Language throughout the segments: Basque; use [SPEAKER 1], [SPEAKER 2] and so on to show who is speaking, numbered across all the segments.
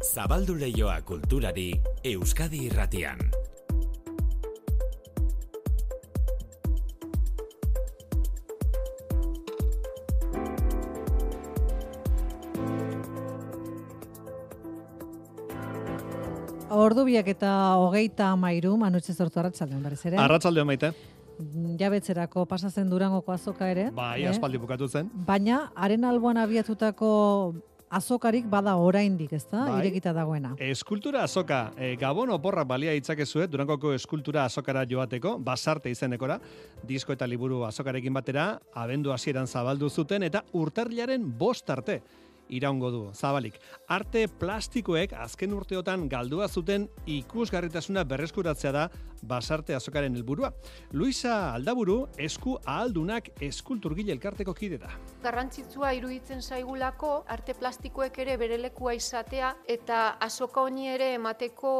[SPEAKER 1] Zabaldu leioa kulturari Euskadi irratian.
[SPEAKER 2] Ordu biak eta hogeita amairu, manutxe sortu arratsaldean berriz ere.
[SPEAKER 3] Arratsaldean maite.
[SPEAKER 2] Jabetzerako pasatzen durangoko azoka ere.
[SPEAKER 3] Bai,
[SPEAKER 2] eh?
[SPEAKER 3] aspaldi bukatu zen.
[SPEAKER 2] Baina, haren alboan abiatutako azokarik bada oraindik, ezta?
[SPEAKER 3] Bai.
[SPEAKER 2] Irekita dagoena.
[SPEAKER 3] Eskultura azoka, e, Gabon oporrak balia itzakezue, Durangoko eskultura azokara joateko, basarte izenekora, disko eta liburu azokarekin batera, abendu hasieran zabaldu zuten, eta urtarrilaren bost arte iraungo du, zabalik. Arte plastikoek azken urteotan galdua zuten ikusgarritasuna berreskuratzea da basarte azokaren helburua. Luisa Aldaburu, esku ahaldunak eskulturgile elkarteko kide da.
[SPEAKER 4] garrantzitsua iruditzen zaigulako arte plastikoek ere bere lekua izatea eta azoka honi ere emateko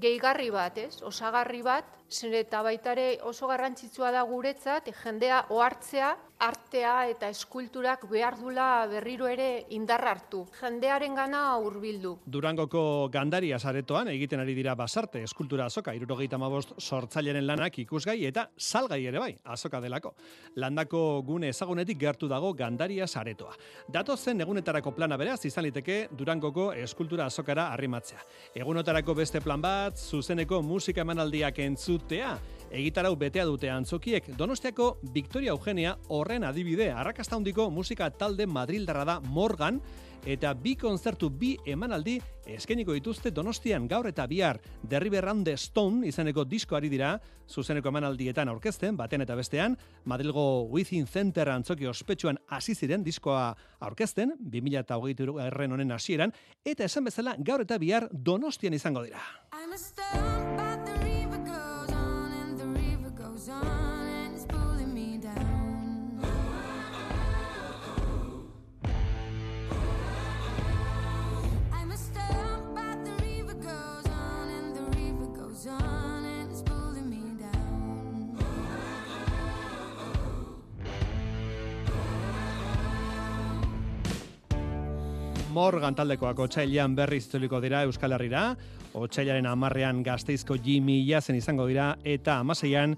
[SPEAKER 4] gehigarri bat, ez? Osagarri bat, zer eta baita oso garrantzitsua da guretzat jendea ohartzea artea eta eskulturak behar dula berriro ere indar hartu. Jendearen gana hurbildu.
[SPEAKER 3] Durangoko gandaria saretoan egiten ari dira basarte eskultura azoka, irurogeita mabost sortzaileren lanak ikusgai eta salgai ere bai, azoka delako. Landako gune ezagunetik gertu dago gandaria saretoa. Datozen egunetarako plana beraz izan liteke Durangoko eskultura azokara arrimatzea. Egunotarako beste plan bat, zuzeneko musika emanaldiak entzutea, egitarau betea dute antzokiek. Donostiako Victoria Eugenia horren adibide, arrakasta handiko musika talde Madrildarra da Morgan, eta bi kontzertu bi emanaldi eskeniko dituzte Donostian gaur eta bihar Derriber the Stone izeneko diskoari dira zuzeneko emanaldietan aurkezten baten eta bestean Madrilgo Within Center antzoki ospetsuan hasi ziren diskoa aurkezten 2023 erren honen hasieran eta esan bezala gaur eta bihar Donostian izango dira. Morgan taldekoak otsailean berriz itzuliko dira Euskal Herrira, otsailaren amarrean gazteizko Jimmy zen izango dira, eta amaseian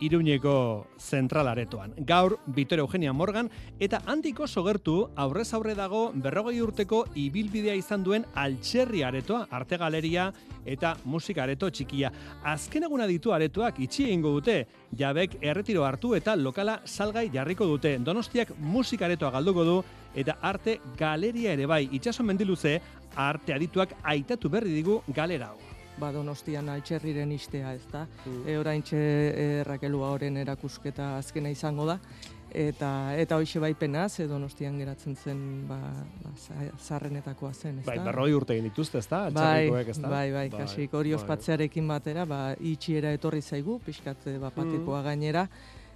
[SPEAKER 3] Iruñeko zentral aretoan. Gaur, Vittorio Eugenia Morgan, eta handiko sogertu aurrez aurre dago berrogei urteko ibilbidea izan duen altxerri aretoa, arte galeria eta musika areto txikia. Azken eguna ditu aretoak itxi egingo dute, jabek erretiro hartu eta lokala salgai jarriko dute. Donostiak musika aretoa galduko du, eta arte galeria ere bai, itxaso mendiluze, arte adituak aitatu berri digu galera hau.
[SPEAKER 5] Ba, donostian altxerriren istea, ez da.
[SPEAKER 3] Mm.
[SPEAKER 5] E, oraintxe e, Rakelua horren erakusketa azkena izango da. Eta, eta hoxe baipena, ze donostian geratzen zen ba, ba, za- zaharrenetakoa zen, ez
[SPEAKER 3] Bai, berroi urte egin dituzte, ez da?
[SPEAKER 5] Bai,
[SPEAKER 3] Altxerrikoek, ez da?
[SPEAKER 5] bai, bai, kasik hori
[SPEAKER 3] bai.
[SPEAKER 5] ospatzearekin batera, ba, itxiera etorri zaigu, pixkat e,
[SPEAKER 3] Mm.
[SPEAKER 5] bapatekoa gainera,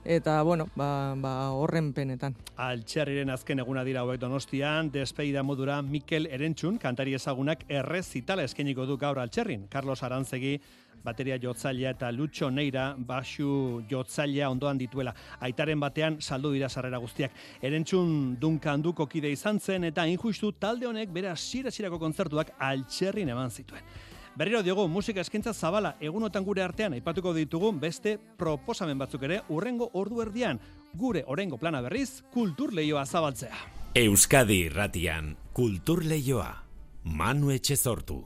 [SPEAKER 5] eta, bueno, ba, ba, horren penetan.
[SPEAKER 3] Altxerriren azken eguna dira hauek donostian, despeida modura Mikel Erentxun, kantari ezagunak errez zitala eskeniko du gaur altxerrin. Carlos Arantzegi, bateria jotzailea eta Lucho Neira, basu jotzailea ondoan dituela. Aitaren batean saldu dira sarrera guztiak. Erentxun dunkan du kokide izan zen eta injustu talde honek bera sira-sirako kontzertuak altxerrin eman zituen. Berriro diogu, musika eskaintza zabala egunotan gure artean aipatuko ditugun beste proposamen batzuk ere urrengo ordu erdian. Gure orengo plana berriz, kultur lehioa zabaltzea.
[SPEAKER 1] Euskadi irratian kultur leioa. Manu Etxezortu.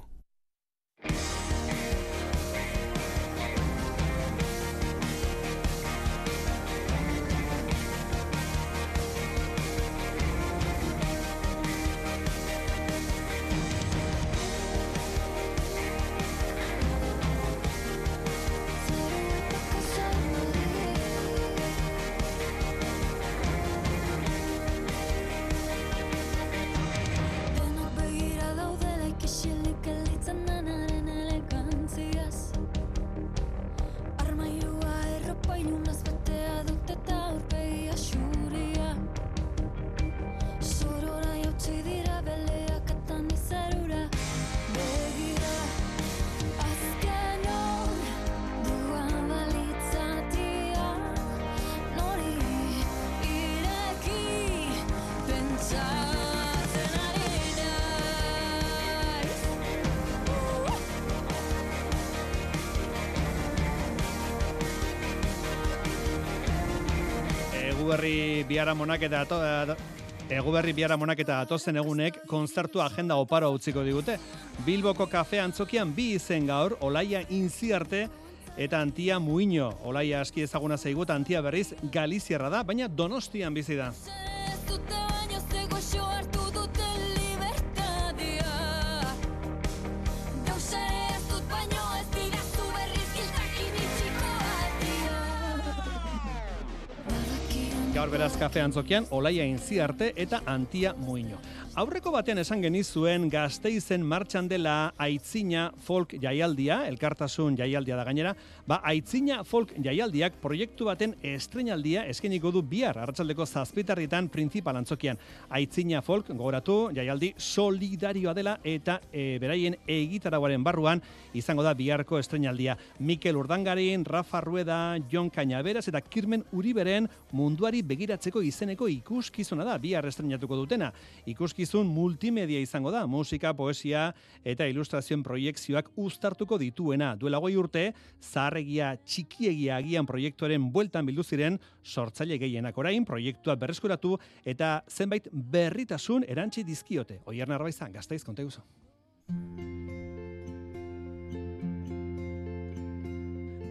[SPEAKER 3] Eguberri biharamonak eta eguberri biharamonak eta atozen egunek konzertu agenda oparo utziko digute. Bilboko kafe antzokian bi izen gaur, Olaia Inziarte eta Antia Muiño. Olaia aski ezaguna zaigu eta Antia berriz Galiziarra da, baina Donostian bizi da. Gaur beraz kafe antzokian, Olaia Inziarte eta Antia Muiño. Aurreko batean esan genizuen gazteizen martxan dela aitzina folk jaialdia, elkartasun jaialdia da gainera, ba aitzina folk jaialdiak proiektu baten estrenaldia eskeniko du bihar, arratsaldeko zazpitarritan principal antzokian. Aitzina folk, gogoratu, jaialdi solidarioa dela eta e, beraien egitaragoaren barruan izango da biharko estrenaldia. Mikel Urdangarin, Rafa Rueda, Jon Cañaberas eta Kirmen Uriberen munduari begiratzeko izeneko ikuskizuna da bihar estrenatuko dutena. Ikuskizun multimedia izango da, musika, poesia eta ilustrazioen proiekzioak uztartuko dituena. Duela goi urte, zaharregia txikiegia agian proiektuaren bueltan bildu ziren sortzaile gehienak orain, proiektua berreskuratu eta zenbait berritasun erantzi dizkiote. Oier Narbaiza, gazteiz, konta guzu.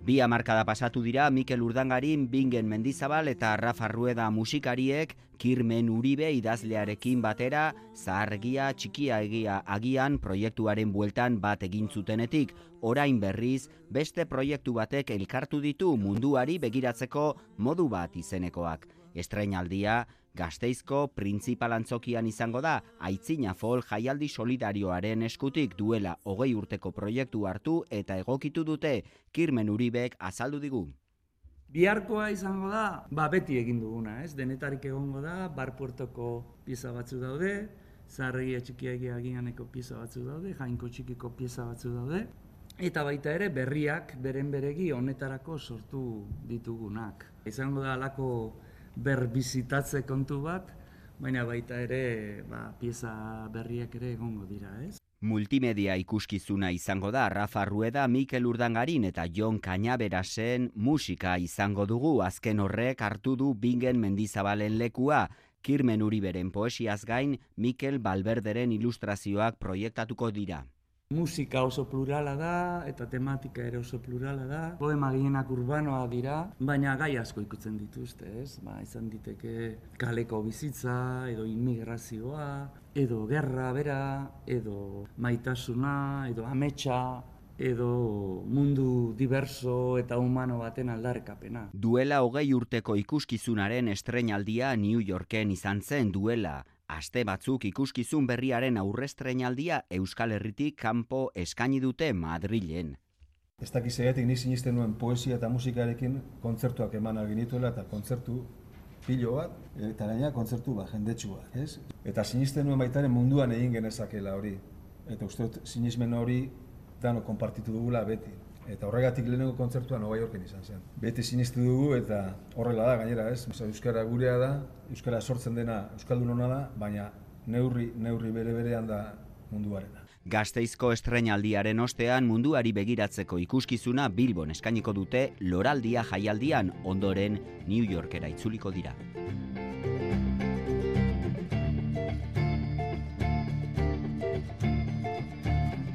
[SPEAKER 6] Bi hamarkada pasatu dira Mikel Urdangarin, Bingen Mendizabal eta Rafa Rueda musikariek Kirmen Uribe idazlearekin batera zahargia txikia egia agian proiektuaren bueltan bat egin zutenetik, orain berriz beste proiektu batek elkartu ditu munduari begiratzeko modu bat izenekoak. Estreinaldia Gasteizko printzipal antzokian izango da, aitzina fol jaialdi solidarioaren eskutik duela hogei urteko proiektu hartu eta egokitu dute Kirmen Uribek azaldu digu.
[SPEAKER 7] Biharkoa izango da, ba beti egin duguna, ez? Denetarik egongo da, bar puertoko pieza batzu daude, zaharregia txikiagia agianeko pieza batzu daude, jainko txikiko pieza batzu daude, eta baita ere berriak beren beregi honetarako sortu ditugunak. Izango da alako berbizitatze kontu bat, baina baita ere ba, pieza berriak ere egongo dira, ez?
[SPEAKER 6] Multimedia ikuskizuna izango da Rafa Rueda, Mikel Urdangarin eta Jon Cañaberasen musika izango dugu azken horrek hartu du Bingen Mendizabalen lekua. Kirmen Uriberen poesiaz gain, Mikel Balberderen ilustrazioak proiektatuko dira.
[SPEAKER 7] Musika oso plurala da eta tematika ere oso plurala da. Poema gehienak urbanoa dira, baina gai asko ikutzen dituzte, ez? Ba, izan diteke kaleko bizitza, edo immigrazioa, edo gerra bera, edo maitasuna, edo ametsa, edo mundu diverso eta humano baten aldarrikapena.
[SPEAKER 6] Duela hogei urteko ikuskizunaren estreinaldia New Yorken izan zen duela. Aste batzuk ikuskizun berriaren aurrestreinaldia Euskal Herritik kanpo eskaini dute Madrilen.
[SPEAKER 8] Ez dakiz egatik ni sinisten nuen poesia eta musikarekin kontzertuak eman genituela eta kontzertu pilo bat, eta gaina kontzertu bat, jendetsua, ez? Eta sinisten nuen baitaren munduan egin genezakela hori. Eta uste dut sinismen hori dano konpartitu dugula beti. Eta horregatik lehenengo kontzertua Nova Yorken izan zen. Beti sinistu dugu eta horrela da gainera, ez? Osa, Euskara gurea da, Euskara sortzen dena Euskaldunona da, baina neurri, neurri bere berean da munduarena.
[SPEAKER 6] Gasteizko estreinaldiaren ostean munduari begiratzeko ikuskizuna Bilbon eskainiko dute Loraldia jaialdian ondoren New Yorkera itzuliko dira.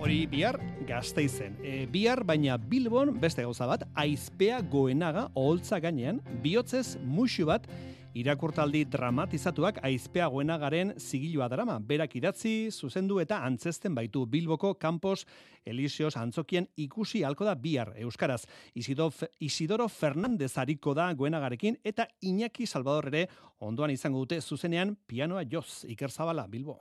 [SPEAKER 3] Hori bihar gazteizen. E, bihar baina Bilbon beste gauza bat, aizpea goenaga oholtza gainean, bihotzez musu bat irakurtaldi dramatizatuak aizpea goenagaren zigilua drama. Berak idatzi, zuzendu eta antzesten baitu Bilboko Campos Elisios antzokien ikusi halko da bihar Euskaraz. Isidoro, Isidoro Fernandez hariko da goenagarekin eta Iñaki Salvador ere ondoan izango dute zuzenean pianoa joz Iker Zabala Bilbo.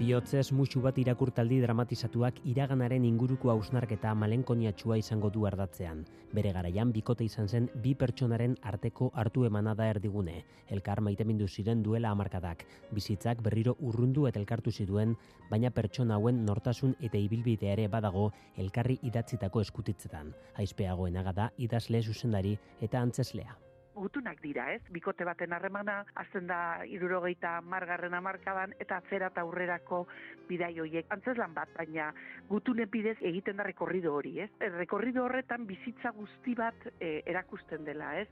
[SPEAKER 9] Bihotzez musu bat irakurtaldi dramatizatuak iraganaren inguruko hausnarketa malenkoniatxua izango du ardatzean. Bere garaian bikote izan zen bi pertsonaren arteko hartu emana da erdigune. Elkar maitemindu ziren duela hamarkadak. Bizitzak berriro urrundu eta elkartu zituen, baina pertsona hauen nortasun eta ibilbidea ere badago elkarri idatzitako eskutitzetan. Aizpeagoenaga da idazle zuzendari eta antzeslea.
[SPEAKER 10] Gutunak dira, ez? Bikote baten harremana, azten da irurogeita margarren amarkadan, eta atzera eta aurrerako bidai horiek. Antzeslan bat, baina gutunen bidez egiten da rekorrido hori, ez? Rekorrido horretan bizitza guzti bat eh, erakusten dela, ez?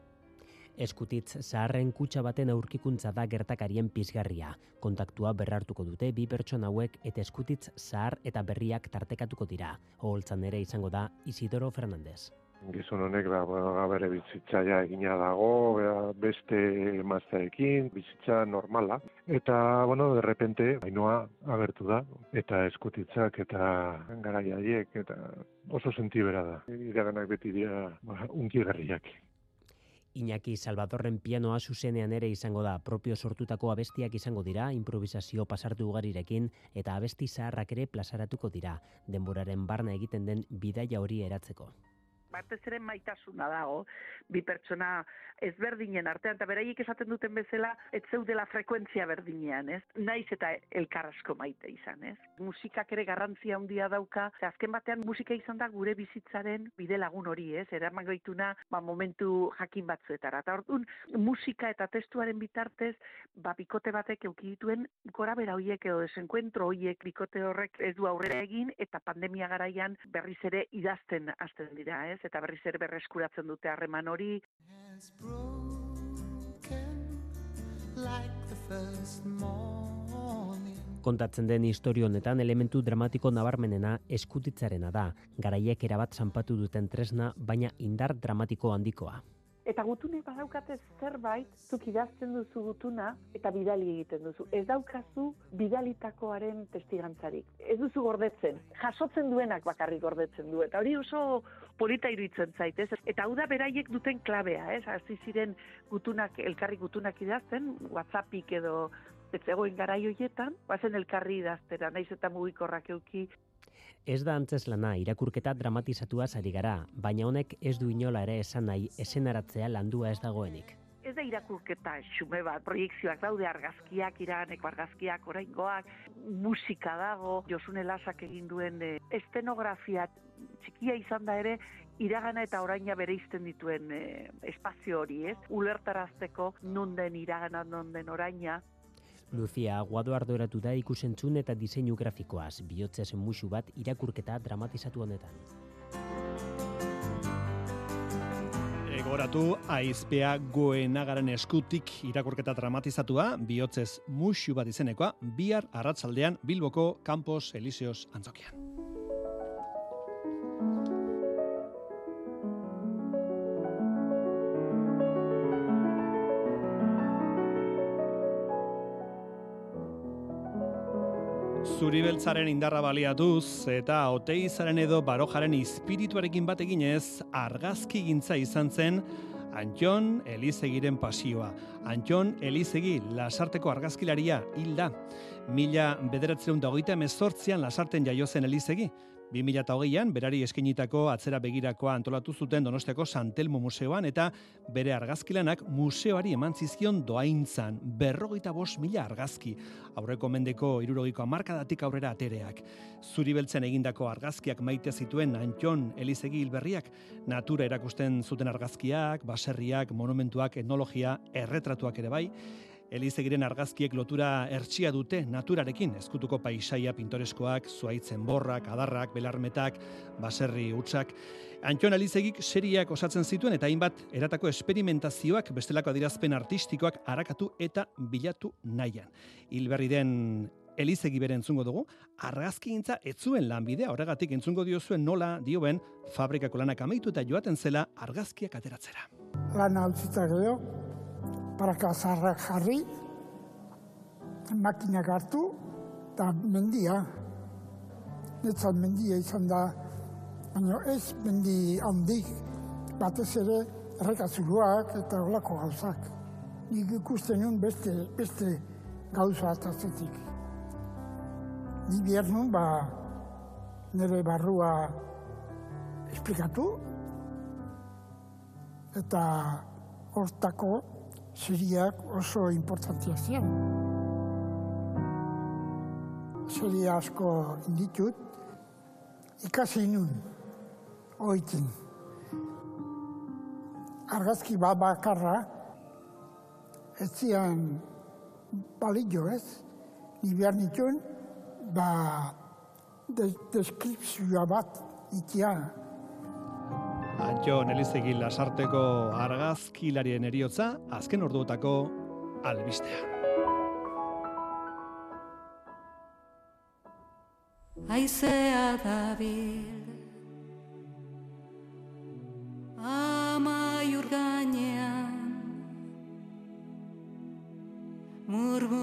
[SPEAKER 9] Eskutitz zaharren kutsa baten aurkikuntza da gertakarien pizgarria. Kontaktua berrartuko dute bi pertsona hauek eta eskutitz zahar eta berriak tartekatuko dira. Oholtzan ere izango da Isidoro Fernandez.
[SPEAKER 11] Gizon honek ba, ba, bere bizitzaia egina dago, ba, beste emazteekin, bizitza normala. Eta, bueno, de repente, hainoa agertu da, eta eskutitzak eta garaiaiek, eta oso sentibera da. Iraganak beti dira, ba, unkigarriak.
[SPEAKER 9] Iñaki Salvadorren pianoa zuzenean ere izango da, propio sortutako abestiak izango dira, improvisazio pasartu ugarirekin, eta abesti zaharrak ere plazaratuko dira, denboraren barna egiten den bidaia hori eratzeko
[SPEAKER 10] batez ere maitasuna dago, bi pertsona ezberdinen artean, eta beraiek esaten duten bezala, ez zeudela frekuentzia berdinean, ez? Naiz eta elkarrasko maite izan, ez? Musikak ere garrantzia handia dauka, azken batean musika izan da gure bizitzaren bide lagun hori, ez? Eraman gaituna, ba, momentu jakin batzuetara. Eta orduan, musika eta testuaren bitartez, ba, bikote batek euki dituen gora bera hoiek edo desenkuentro hoiek bikote horrek ez du aurrera egin, eta pandemia garaian berriz ere idazten hasten dira, ez? Eta berriz ere berreskuratzen dute harreman hori.
[SPEAKER 9] Kontatzen den historio honetan elementu dramatiko nabarmenena eskutitzarena da, garaiek erabat zanpatu duten tresna, baina indar dramatiko handikoa.
[SPEAKER 10] Eta gutunek badaukate zerbait, zuk idazten duzu gutuna, eta bidali egiten duzu. Ez daukazu bidalitakoaren testigantzarik. Ez duzu gordetzen. Jasotzen duenak bakarrik gordetzen du. Eta hori oso polita iruditzen zait, ez? Eta hau da beraiek duten klabea, ez? Hasi ziren gutunak, elkarri gutunak idazten, whatsappik edo ez zegoen garai hoietan, bazen elkarri idaztera, naiz eta mugikorrak euki,
[SPEAKER 9] Ez da antzeslana irakurketa dramatizatua ari gara, baina honek ez du inola ere esan nahi esenaratzea landua ez dagoenik.
[SPEAKER 10] Ez da irakurketa xume bat, proiektzioak daude argazkiak, iraneko argazkiak, oraingoak, musika dago, Josune Lasak egin duen e, estenografia txikia izan da ere, iragana eta oraina bere izten dituen e, espazio hori, ez? Ulertarazteko non den iragana, non den oraina,
[SPEAKER 9] Lucia Aguado arduratu da ikusentzun eta diseinu grafikoaz, bihotzez musu bat irakurketa dramatizatu honetan.
[SPEAKER 3] Egoratu, aizpea goenagaren eskutik irakurketa dramatizatua, bihotzez musu bat izenekoa, bihar arratzaldean Bilboko Campos Elíseos antzokian. Zuribeltzaren indarra baliatuz eta oteizaren edo barojaren espirituarekin bat eginez argazki gintza izan zen Antxon Elizegiren pasioa. Antxon Elizegi lasarteko argazkilaria hilda. Mila bederatzen da hogeita emezortzian lasarten jaio zen Elizegi. 2008an berari eskenitako atzera begirakoa antolatu zuten Donostiako Santelmo Museoan eta bere argazkilanak museoari eman zizkion doaintzan berrogeita bos mila argazki aurreko mendeko irurogiko amarkadatik aurrera atereak. Zuri beltzen egindako argazkiak maite zituen Antxon Elizegi hilberriak natura erakusten zuten argazkiak, baserriak, monumentuak, etnologia, erretratuak ere bai, Elizegiren argazkiek lotura ertsia dute naturarekin, ezkutuko paisaia pintoreskoak, zuaitzen borrak, adarrak, belarmetak, baserri utxak. Antxon Elizegik seriak osatzen zituen eta hainbat eratako esperimentazioak bestelako adirazpen artistikoak arakatu eta bilatu nahian. Hilberri den Elizegi bere entzungo dugu, argazki gintza etzuen lanbidea, horregatik entzungo diozuen nola dioben fabrikako lanak amaitu eta joaten zela argazkiak ateratzera.
[SPEAKER 12] Lana altzitzak edo, paraka zarrak jarri, makinak hartu, eta mendia. Netzat mendia izan da, baina ez mendi handik, batez ere errekazuruak eta olako gauzak. Nik ikusten nuen beste, beste gauza atazetik. Ni behar nuen, ba, nire barrua esplikatu, eta hortako seriak oso importantia ziren. Seria asko inditut, ikasi nun, oitin. Argazki bat bakarra ez zian balio ez, ni behar nituen, ba, de, deskripzioa bat itia.
[SPEAKER 3] Antxo Nelizegi lasarteko argazkilarien eriotza, azken orduotako albistea.
[SPEAKER 13] Aizea dabil Amaiur gainean Murmurioa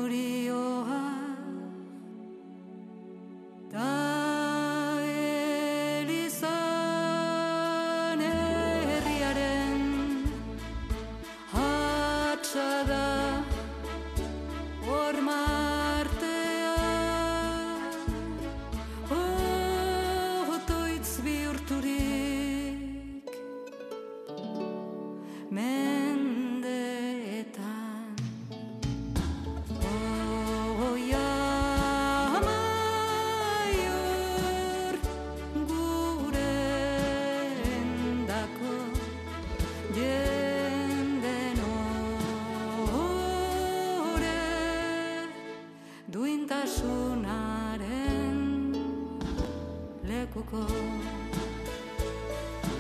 [SPEAKER 13] lekuko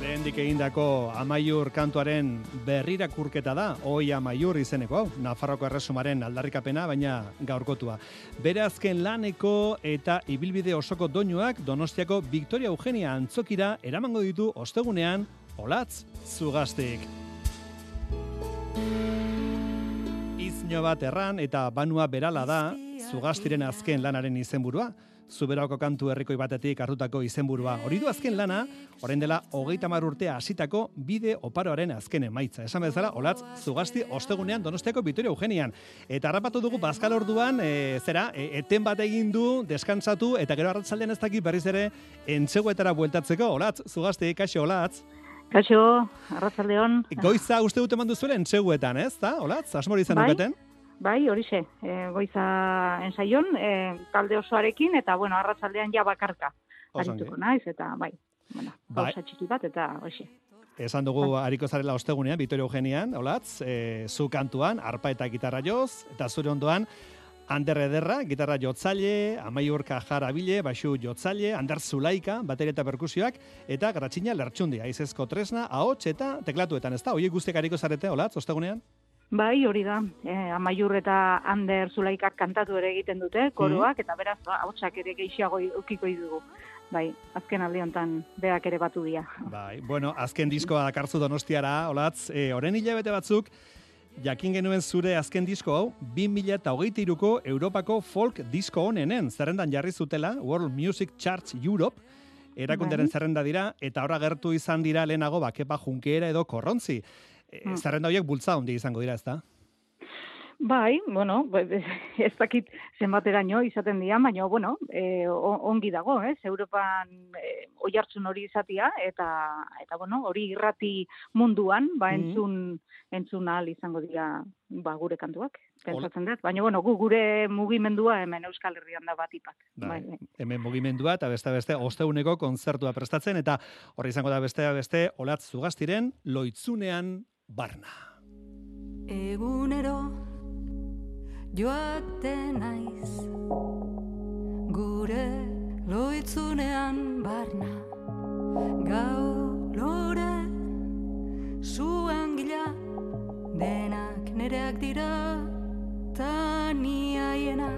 [SPEAKER 3] Lehendik egindako amaiur kantuaren berrirakurketa da, oi amaiur izeneko hau, Nafarroko erresumaren aldarrikapena, baina gaurkotua. Bere azken laneko eta ibilbide osoko doinuak Donostiako Victoria Eugenia antzokira eramango ditu ostegunean olatz zugaztik. Izno bat erran eta banua berala da zugaztiren azken lanaren izenburua. Zuberako kantu herrikoi batetik hartutako izenburua. Hori du azken lana, orain dela hogeita mar urtea hasitako bide oparoaren azken emaitza. Esan bezala, olatz, zugazti ostegunean donostiako Vitoria Eugenian. Eta harrapatu dugu bazkal orduan, e, zera, e, eten bat egin du, deskantzatu, eta gero arratzaldean ez dakit berriz ere, entzeguetara bueltatzeko. Olatz, zugazti, kaixo, olatz.
[SPEAKER 14] Kaixo, arratzaldeon.
[SPEAKER 3] Goiza uste dute mandu zuela entzeguetan, ez da? Olatz, asmori izan
[SPEAKER 14] Bai.
[SPEAKER 3] duketen?
[SPEAKER 14] Bai, horixe, e, goiza ensaion, e, talde osoarekin, eta, bueno, arratzaldean ja bakarka. Arituko naiz, eta, bai, bueno,
[SPEAKER 3] Bai.
[SPEAKER 14] txiki bat, eta, horixe.
[SPEAKER 3] Esan dugu hariko zarela ostegunean, Vitoria Eugenian, olatz, e, zu kantuan, arpa eta gitarra joz, eta zure ondoan, Ander Ederra, gitarra jotzaile, Amaiur Kajarabile, baxu jotzaile, Ander Zulaika, bateria eta perkusioak, eta Gratxina Lertxundi, aizezko tresna, ahots eta teklatuetan, ez da? Oie guztiak hariko zarete, olatz, ostegunean?
[SPEAKER 14] Bai, hori da, e, amaiur eta Ander Zulaikak kantatu ere egiten dute, koroak, eta beraz, ba, hotxak ere gehiago ukiko dugu. Bai, azken alde honetan berak ere batu dira.
[SPEAKER 3] Bai, bueno, azken diskoa dakarzu donostiara, olatz, e, oren hilabete batzuk, jakin genuen zure azken disko hau, 2008ko Europako folk disko honenen zerrendan jarri zutela, World Music Charts Europe, erakunderen
[SPEAKER 14] Bai.
[SPEAKER 3] zerrenda dira, eta horra gertu izan dira lehenago bakepa junkeera edo korrontzi. E,
[SPEAKER 14] Mm.
[SPEAKER 3] Zerrenda horiek bultza handi izango dira, ez da?
[SPEAKER 14] Bai, bueno, be- ez dakit zenbateraino izaten dira, baina, bueno, e, ongi dago, ez? Europan e, oihartzun hori izatia, eta, eta bueno, hori irrati munduan, ba,
[SPEAKER 3] Mhm.
[SPEAKER 14] entzun, entzun ahal izango dira, ba, gure kantuak, pentsatzen dut. Baina, bueno, gu gure mugimendua hemen Euskal Herrian da bat ipak.
[SPEAKER 3] Bai,
[SPEAKER 14] bai.
[SPEAKER 3] hemen mugimendua eta beste beste osteuneko kontzertua prestatzen eta horri izango da beste beste olatz zugaztiren loitzunean barna.
[SPEAKER 13] Egunero joaten naiz gure loitzunean barna gau lore zuan gila denak nereak dira ta ni haiena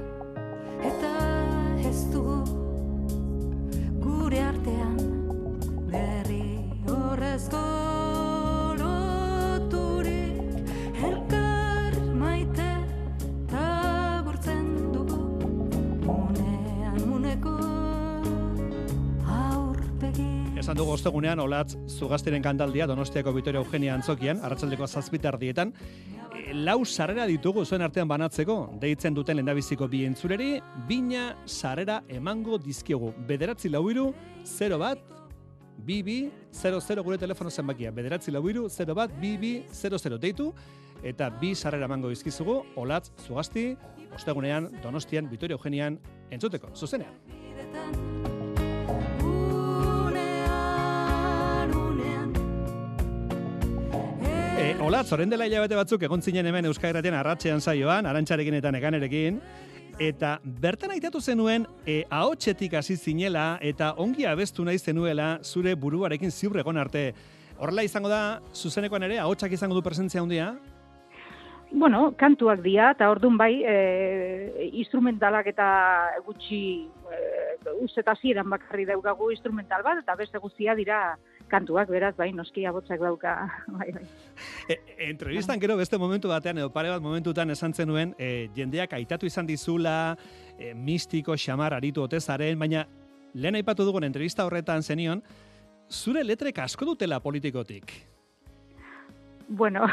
[SPEAKER 13] eta ez dugu gure artean berri horrezko
[SPEAKER 3] Esan dugu ostegunean olatz zugaztiren kantaldia Donostiako Vitoria Eugenia Antzokian, arratsaldeko zazpitardietan, E, lau sarrera ditugu zuen artean banatzeko, deitzen duten lendabiziko bi entzureri, bina sarrera emango dizkiogu. Bederatzi lau iru, 0 bat, bibi, 00 gure telefono zenbakia. Bederatzi lau iru, 0 bat, bibi, 00 deitu, eta bi sarrera emango dizkizugu, olatz zugazti, ostegunean, Donostian, Vitoria Eugenian, entzuteko, zuzenean. Olatz, orain dela hilabete batzuk egon zinen hemen Euskal Herratian arratsean saioan, arantxarekin eta neganerekin, eta bertan aitatu zenuen e, ahotsetik hasi zinela eta ongi abestu nahi zenuela zure buruarekin ziur egon arte. Horrela izango da, zuzenekoan ere, ahotsak izango du presentzia handia?
[SPEAKER 14] Bueno, kantuak dira, eta orduan bai, e, instrumentalak eta gutxi e, uzeta zieran bakarri daukagu instrumental bat, eta beste guztia dira kantuak, beraz, bai, noski abotzak dauka, bai, bai.
[SPEAKER 3] E, entrevistan gero beste momentu batean, edo pare bat momentutan esan zenuen, e, jendeak aitatu izan dizula, e, mistiko, xamar, aritu otezaren, baina lehen aipatu dugun entrevista horretan zenion, zure letrek asko dutela politikotik.
[SPEAKER 14] Bueno,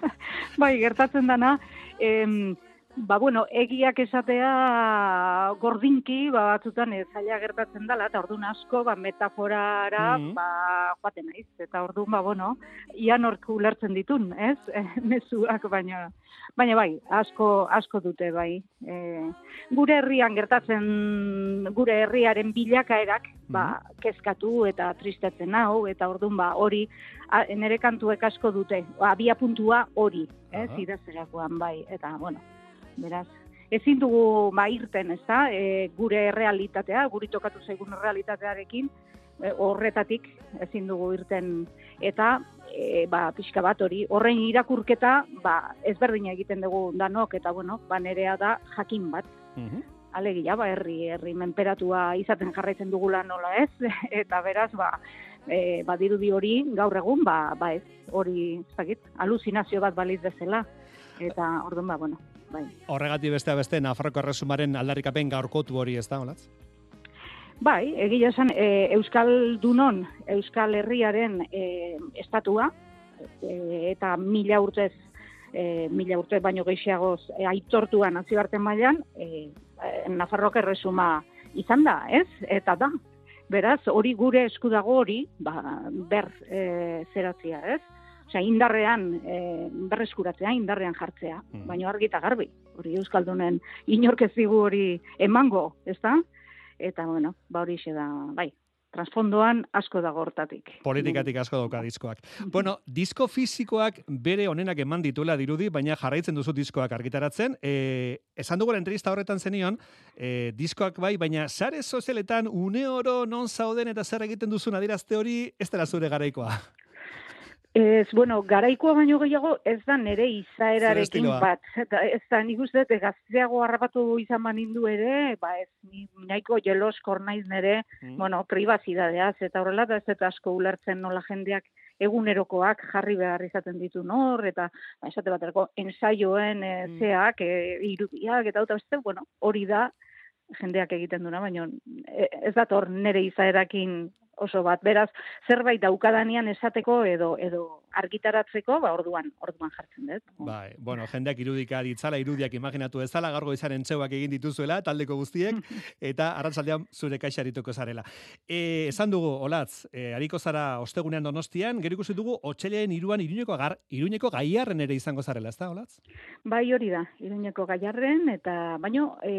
[SPEAKER 14] bai, gertatzen dana, em, ba, bueno, egiak esatea gordinki, ba, batzutan ez zaila gertatzen dela, eta orduan asko, ba, metaforara,
[SPEAKER 15] Mhm.
[SPEAKER 14] ba, joaten naiz, eta orduan, ba, bueno, ian orku ulertzen ditun, ez, mezuak, baina, baina bai, asko, asko dute, bai. E, gure herrian gertatzen, gure herriaren bilakaerak, ba, kezkatu eta tristetzen hau, eta orduan, ba, hori, a, nere kantuek asko dute, abia puntua hori, ez,
[SPEAKER 15] Aha.
[SPEAKER 14] idazterakoan, bai, eta, bueno, beraz, ezin dugu ba irten, ez da, e, gure realitatea, guri tokatu zaigun realitatearekin, e, horretatik ezin dugu irten, eta e, ba, pixka bat hori, horren irakurketa, ba, ezberdina egiten dugu danok, eta bueno, ba, nerea da jakin bat, alegia, ba, herri, herri menperatua izaten jarraitzen dugula nola ez, eta beraz, ba, e, badirudi hori gaur egun, ba, ba ez, hori, ez dakit, aluzinazio bat baliz bezala, eta orduan, ba, bueno, bai.
[SPEAKER 3] Horregatik beste beste, Nafarroko erresumaren aldarrikapen gaurkotu hori ez da, olatz?
[SPEAKER 14] Bai, egia esan, e, Euskal Dunon, Euskal Herriaren e, estatua, e, eta mila urtez, e, mila urte baino gehiagoz e, aitortua nazioarten mailan, e, Nafarroak erresuma izan da, ez? Eta da, beraz, hori gure esku dago hori, ba, ber e, zeratzia, ez? Osea, indarrean, e, berreskuratzea, indarrean jartzea, baino argi eta garbi. Hori Euskaldunen inork ez digu hori emango, ezta? Eta, bueno, ba hori da, bai, transfondoan asko dago hortatik.
[SPEAKER 3] Politikatik asko dauka diskoak. Bueno, disko fisikoak bere onenak eman dituela dirudi, baina jarraitzen duzu diskoak argitaratzen. E, esan dugu entrevista horretan zenion, e, diskoak bai, baina sare sozialetan une oro non zauden eta zer egiten duzun adirazte hori ez dela zure garaikoa.
[SPEAKER 14] Ez, bueno, garaikoa baino gehiago ez da nere izaerarekin bat. Ez da, nik uste dut gazteago harrapatu izan banindu ere, ba ez, ni nahiko jeloskor naiz nere, bueno, privazidadeaz, eta horrela da ez eta asko ulertzen nola jendeak egunerokoak jarri behar izaten ditu nor, eta ba, esate baterako ensaioen e, zeak, e, irudiak, eta hau, beste, bueno, hori da jendeak egiten duna, baina e, ez dator nere izaerakin oso bat. Beraz, zerbait daukadanean esateko edo edo argitaratzeko, ba orduan, orduan jartzen dut.
[SPEAKER 3] Bai, bueno, jendeak irudika ditzala, irudiak imaginatu ezala, gaurgo izaren txeuak egin dituzuela, taldeko guztiek, eta arratsaldean zure kaixa arituko zarela. E, esan dugu, olatz, e, ariko zara ostegunean donostian, gero ikusi dugu, otxelean iruan iruñeko, gar, iruñeko gaiarren ere izango zarela, ez da, olatz?
[SPEAKER 14] Bai hori da, iruñeko gaiarren, eta baino e,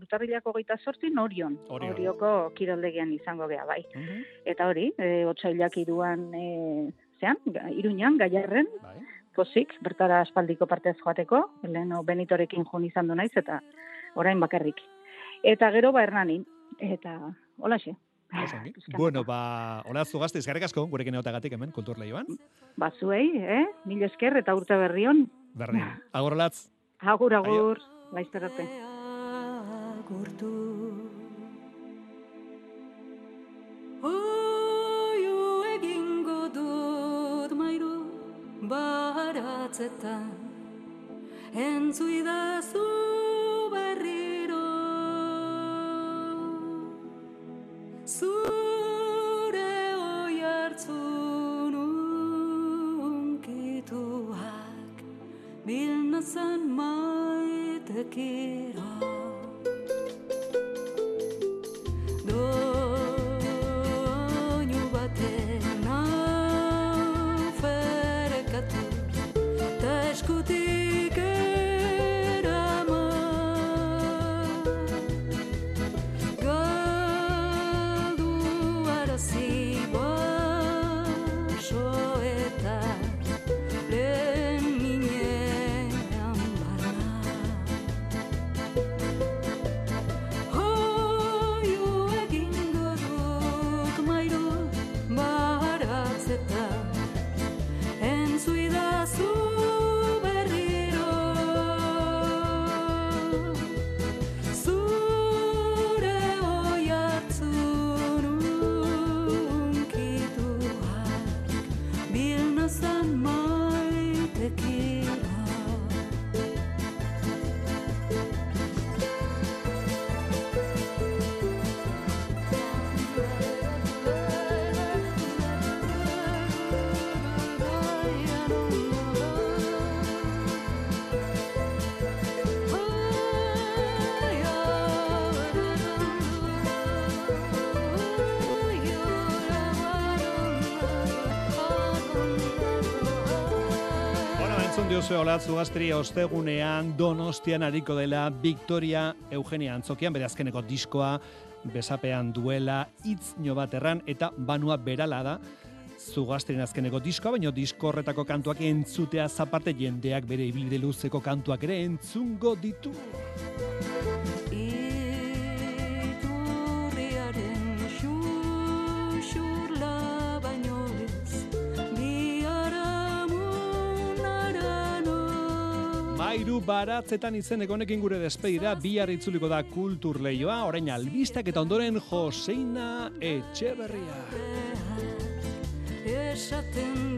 [SPEAKER 14] urtarrilako geita sortin orion,
[SPEAKER 3] Orion.
[SPEAKER 14] orioko kiroldegian izango gea, bai. Eta hori, e, otsailak iruan, e, zean, iruñan, gaiarren, pozik, bertara aspaldiko partez joateko, lehen benitorekin joan izan du naiz, eta orain bakarrik. Eta gero ba hernanin, eta holaxe.
[SPEAKER 3] Bueno, ba, olatz zugazte, eskerrik asko, gurekin eotagatik hemen, kultur lehioan.
[SPEAKER 14] Bazuei, eh? Mil esker eta urte berrion.
[SPEAKER 3] Berdin. Agur, olatz.
[SPEAKER 14] Agur, agur, laizter arte.
[SPEAKER 13] Oio egingo dut mairu baratzetan Entzuidazu berriro. Zure oi hartzun unkituak Bilnazan maitekiro
[SPEAKER 3] diozue olatzu gazteri ostegunean Donostian ariko dela Victoria Eugenia Antzokian, bere azkeneko diskoa, besapean duela, itzño bat eta banua berala da, zugazteren azkeneko diskoa, baina disko horretako kantuak entzutea zaparte jendeak bere ibilbide luzeko kantuak ere entzungo ditu. Mairu baratzetan izeneko honekin gure despedida, bihar itzuliko da kultur leioa, orain albistak eta ondoren Joseina Etxeberria.
[SPEAKER 13] Esaten